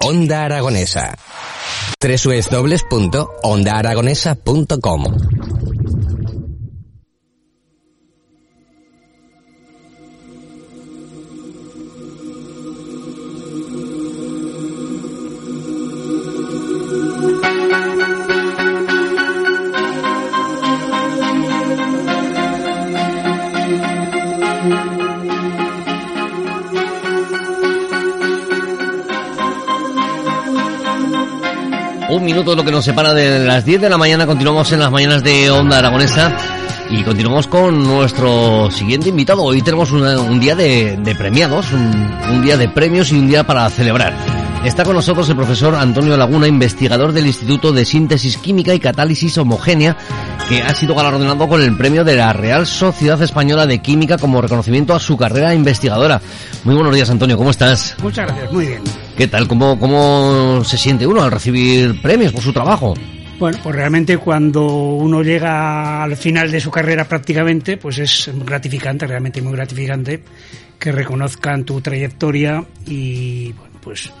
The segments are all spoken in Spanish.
Onda Aragonesa. www.ondaaragonesa.com Un minuto lo que nos separa de las 10 de la mañana. Continuamos en las mañanas de Onda Aragonesa y continuamos con nuestro siguiente invitado. Hoy tenemos una- un día de, de premiados, un, un día de premios y un día para celebrar. Está con nosotros el profesor Antonio Laguna, investigador del Instituto de Síntesis Química y Catálisis Homogénea, que ha sido galardonado con el premio de la Real Sociedad Española de Química como reconocimiento a su carrera investigadora. Muy buenos días, Antonio, ¿cómo estás? Muchas gracias, muy bien. ¿Qué tal? ¿Cómo, cómo se siente uno al recibir premios por su trabajo? Bueno, pues realmente cuando uno llega al final de su carrera prácticamente, pues es gratificante, realmente muy gratificante, que reconozcan tu trayectoria y, bueno, pues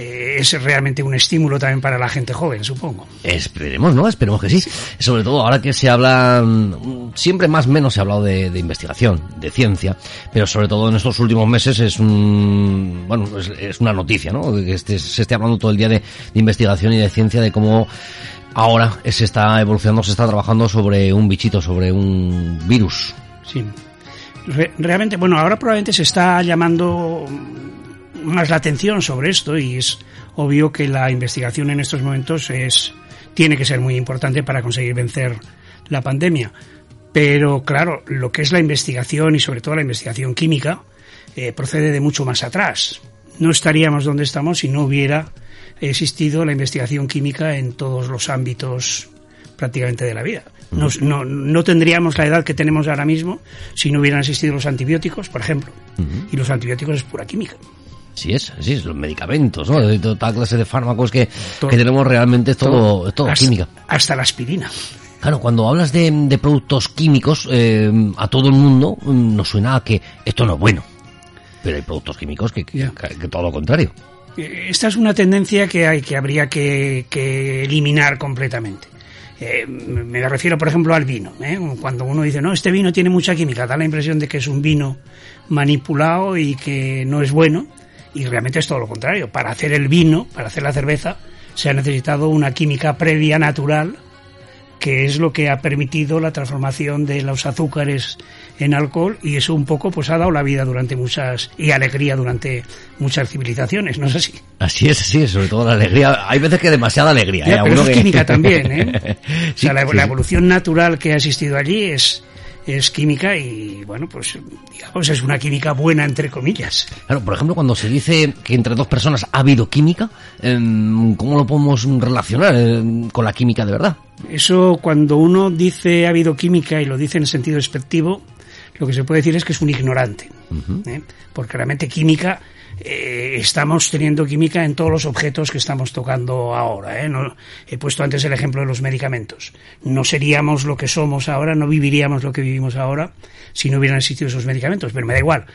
eh, es realmente un estímulo también para la gente joven, supongo. Esperemos, ¿no? Esperemos que sí. Sobre todo ahora que se habla, mm, siempre más o menos se ha hablado de, de investigación, de ciencia, pero sobre todo en estos últimos meses es un, bueno, es, es una noticia, ¿no? Que este- se esté hablando todo el día de, de investigación y de ciencia, de cómo ahora se está evolucionando, se está trabajando sobre un bichito, sobre un virus. Sí. Re- realmente, bueno, ahora probablemente se está llamando más la atención sobre esto y es obvio que la investigación en estos momentos es tiene que ser muy importante para conseguir vencer la pandemia. Pero claro, lo que es la investigación y sobre todo la investigación química eh, procede de mucho más atrás. No estaríamos donde estamos si no hubiera existido la investigación química en todos los ámbitos prácticamente de la vida. No, no, no tendríamos la edad que tenemos ahora mismo si no hubieran existido los antibióticos, por ejemplo. Y los antibióticos es pura química. Sí es, sí es, los medicamentos, ¿no? De toda clase de fármacos que, Todo. que tenemos realmente es todo, es todo hasta, química. Hasta la aspirina. Claro, cuando hablas de, de productos químicos, eh, a todo el mundo mm, nos suena a que esto no es bueno. Pero hay productos químicos que, todo lo contrario. Eh, Esta es una tendencia que, hay, que habría que, que eliminar completamente. Eh, me refiero, por ejemplo, al vino. ¿eh? Cuando uno dice, no, este vino tiene mucha química, da la impresión de que es un vino manipulado y que no es bueno. Y realmente es todo lo contrario. Para hacer el vino, para hacer la cerveza, se ha necesitado una química previa natural que es lo que ha permitido la transformación de los azúcares en alcohol y eso un poco pues ha dado la vida durante muchas y alegría durante muchas civilizaciones, ¿no es así? Así es, sí, sobre todo la alegría. Hay veces que demasiada alegría. Ya, ¿eh? Pero es que- química también, ¿eh? Sí, o sea, la, sí, la sí. evolución natural que ha existido allí es, es química y, bueno, pues, digamos, es una química buena, entre comillas. Claro, por ejemplo, cuando se dice que entre dos personas ha habido química, em, ¿cómo lo podemos relacionar em, con la química de verdad? Eso, cuando uno dice ha habido química y lo dice en sentido despectivo, lo que se puede decir es que es un ignorante. ¿eh? Porque realmente química, eh, estamos teniendo química en todos los objetos que estamos tocando ahora. ¿eh? No- he puesto antes el ejemplo de los medicamentos. No seríamos lo que somos ahora, no viviríamos lo que vivimos ahora si no hubieran existido esos medicamentos. Pero me da igual.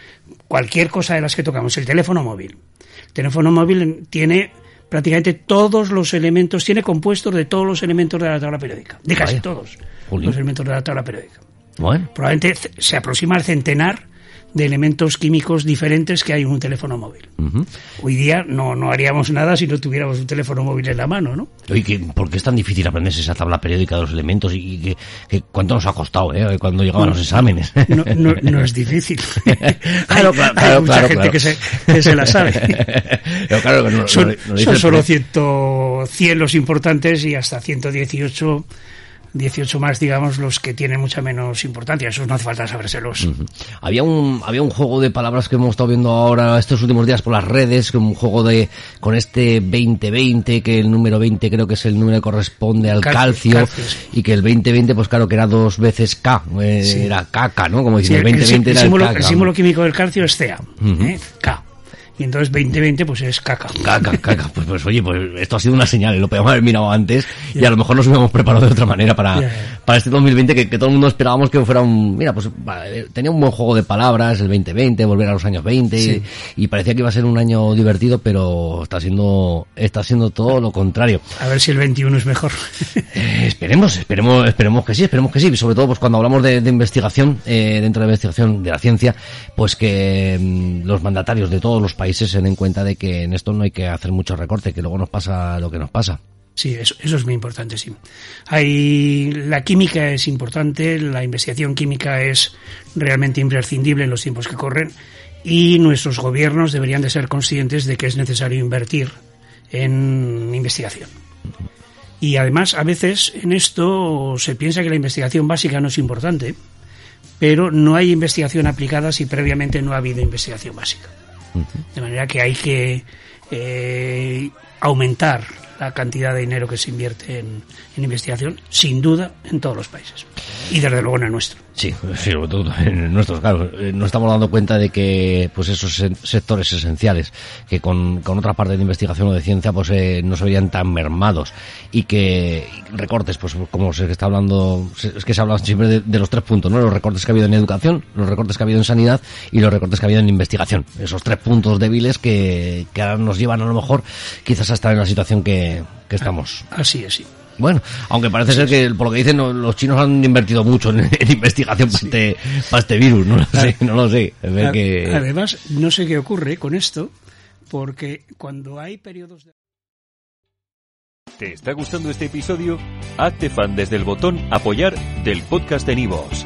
Cualquier cosa de las que tocamos, el teléfono móvil. El teléfono móvil tiene prácticamente todos los elementos, tiene compuestos de todos los elementos de la tabla periódica. De casi Vaya. todos Jolín. los elementos de la tabla periódica. Bueno, Probablemente se aproxima al centenar de elementos químicos diferentes que hay en un teléfono móvil. Hoy día no, no haríamos nada si no tuviéramos un teléfono móvil en la mano, ¿no? ¿qué- ¿por qué es tan difícil aprenderse esa tabla periódica de los elementos y que, que cuánto nos ha costado eh, cuando llegaban los exámenes? No, no, no es difícil. Claro, hay, claro, hay claro, mucha gente. Que, se, que se la sabe. Pero claro, no- no- son, solo pre- 100, 100 los importantes y hasta 118 18 más, digamos, los que tienen mucha menos importancia. Eso no hace falta sabérselos. Había un, había un juego de palabras que hemos estado viendo ahora estos últimos días por las redes, un juego de, con este 2020, que el número 20 creo que es el número que corresponde al calcio, y que el 2020, pues claro, que era dos veces K, eh, era caca, ¿no? Como dicen, el 2020 el, era símbolo, el, el símbolo químico del calcio es Ca, ¿eh? K. Y entonces 2020 pues es caca. Caca, caca. Pues, pues oye, pues esto ha sido una señal, lo podíamos haber mirado antes y a lo mejor nos hubiéramos preparado de otra manera para, para este 2020 que, que, todo el mundo esperábamos que fuera un... Mira, pues tenía un buen juego de palabras, el 2020, volver a los años 20 sí. y, y, parecía que iba a ser un año divertido, pero está siendo, está siendo todo lo contrario. A ver si el 21 es mejor. eh, esperemos, esperemos, esperemos que sí, esperemos que sí. Sobre todo pues cuando hablamos de, de investigación, eh, dentro de la investigación de la ciencia, pues que mmm, los mandatarios de todos los países se den cuenta de que en esto no hay que hacer mucho recorte, que luego nos pasa lo que nos pasa. Sí, eso, eso es muy importante, sí. Hay, la química es importante, la investigación química es realmente imprescindible en los tiempos que corren y nuestros gobiernos deberían de ser conscientes de que es necesario invertir en investigación. Y además, a veces en esto se piensa que la investigación básica no es importante, pero no hay investigación aplicada si previamente no ha habido investigación básica. De manera que hay que eh, aumentar la cantidad de dinero que se invierte en, investigación, sin duda, en todos los países. Y desde luego en el nuestro. Sí, sobre todo en el nuestro, claro. Nos estamos dando cuenta de que pues esos sectores esenciales, que con, con otra parte de investigación o de ciencia, pues eh, no se verían tan mermados. Y que recortes, pues como se está hablando, es que se habla siempre de, de, los tres puntos, ¿no? Los recortes que ha habido en educación, los recortes que ha habido en sanidad y los recortes que ha habido en investigación. Esos tres puntos débiles que, que ahora nos llevan a lo mejor quizás a estar en la situación que, que estamos. Así es, sí. Bueno, aunque parece sí, ser que, por lo que dicen, los chinos han invertido mucho en, en investigación sí. para, este, para este virus, no lo sé, no lo sé. A, que... Además, no sé qué ocurre con esto, porque cuando hay periodos de... ¿Te está gustando este episodio? Hazte fan desde el botón apoyar del podcast de Nivos.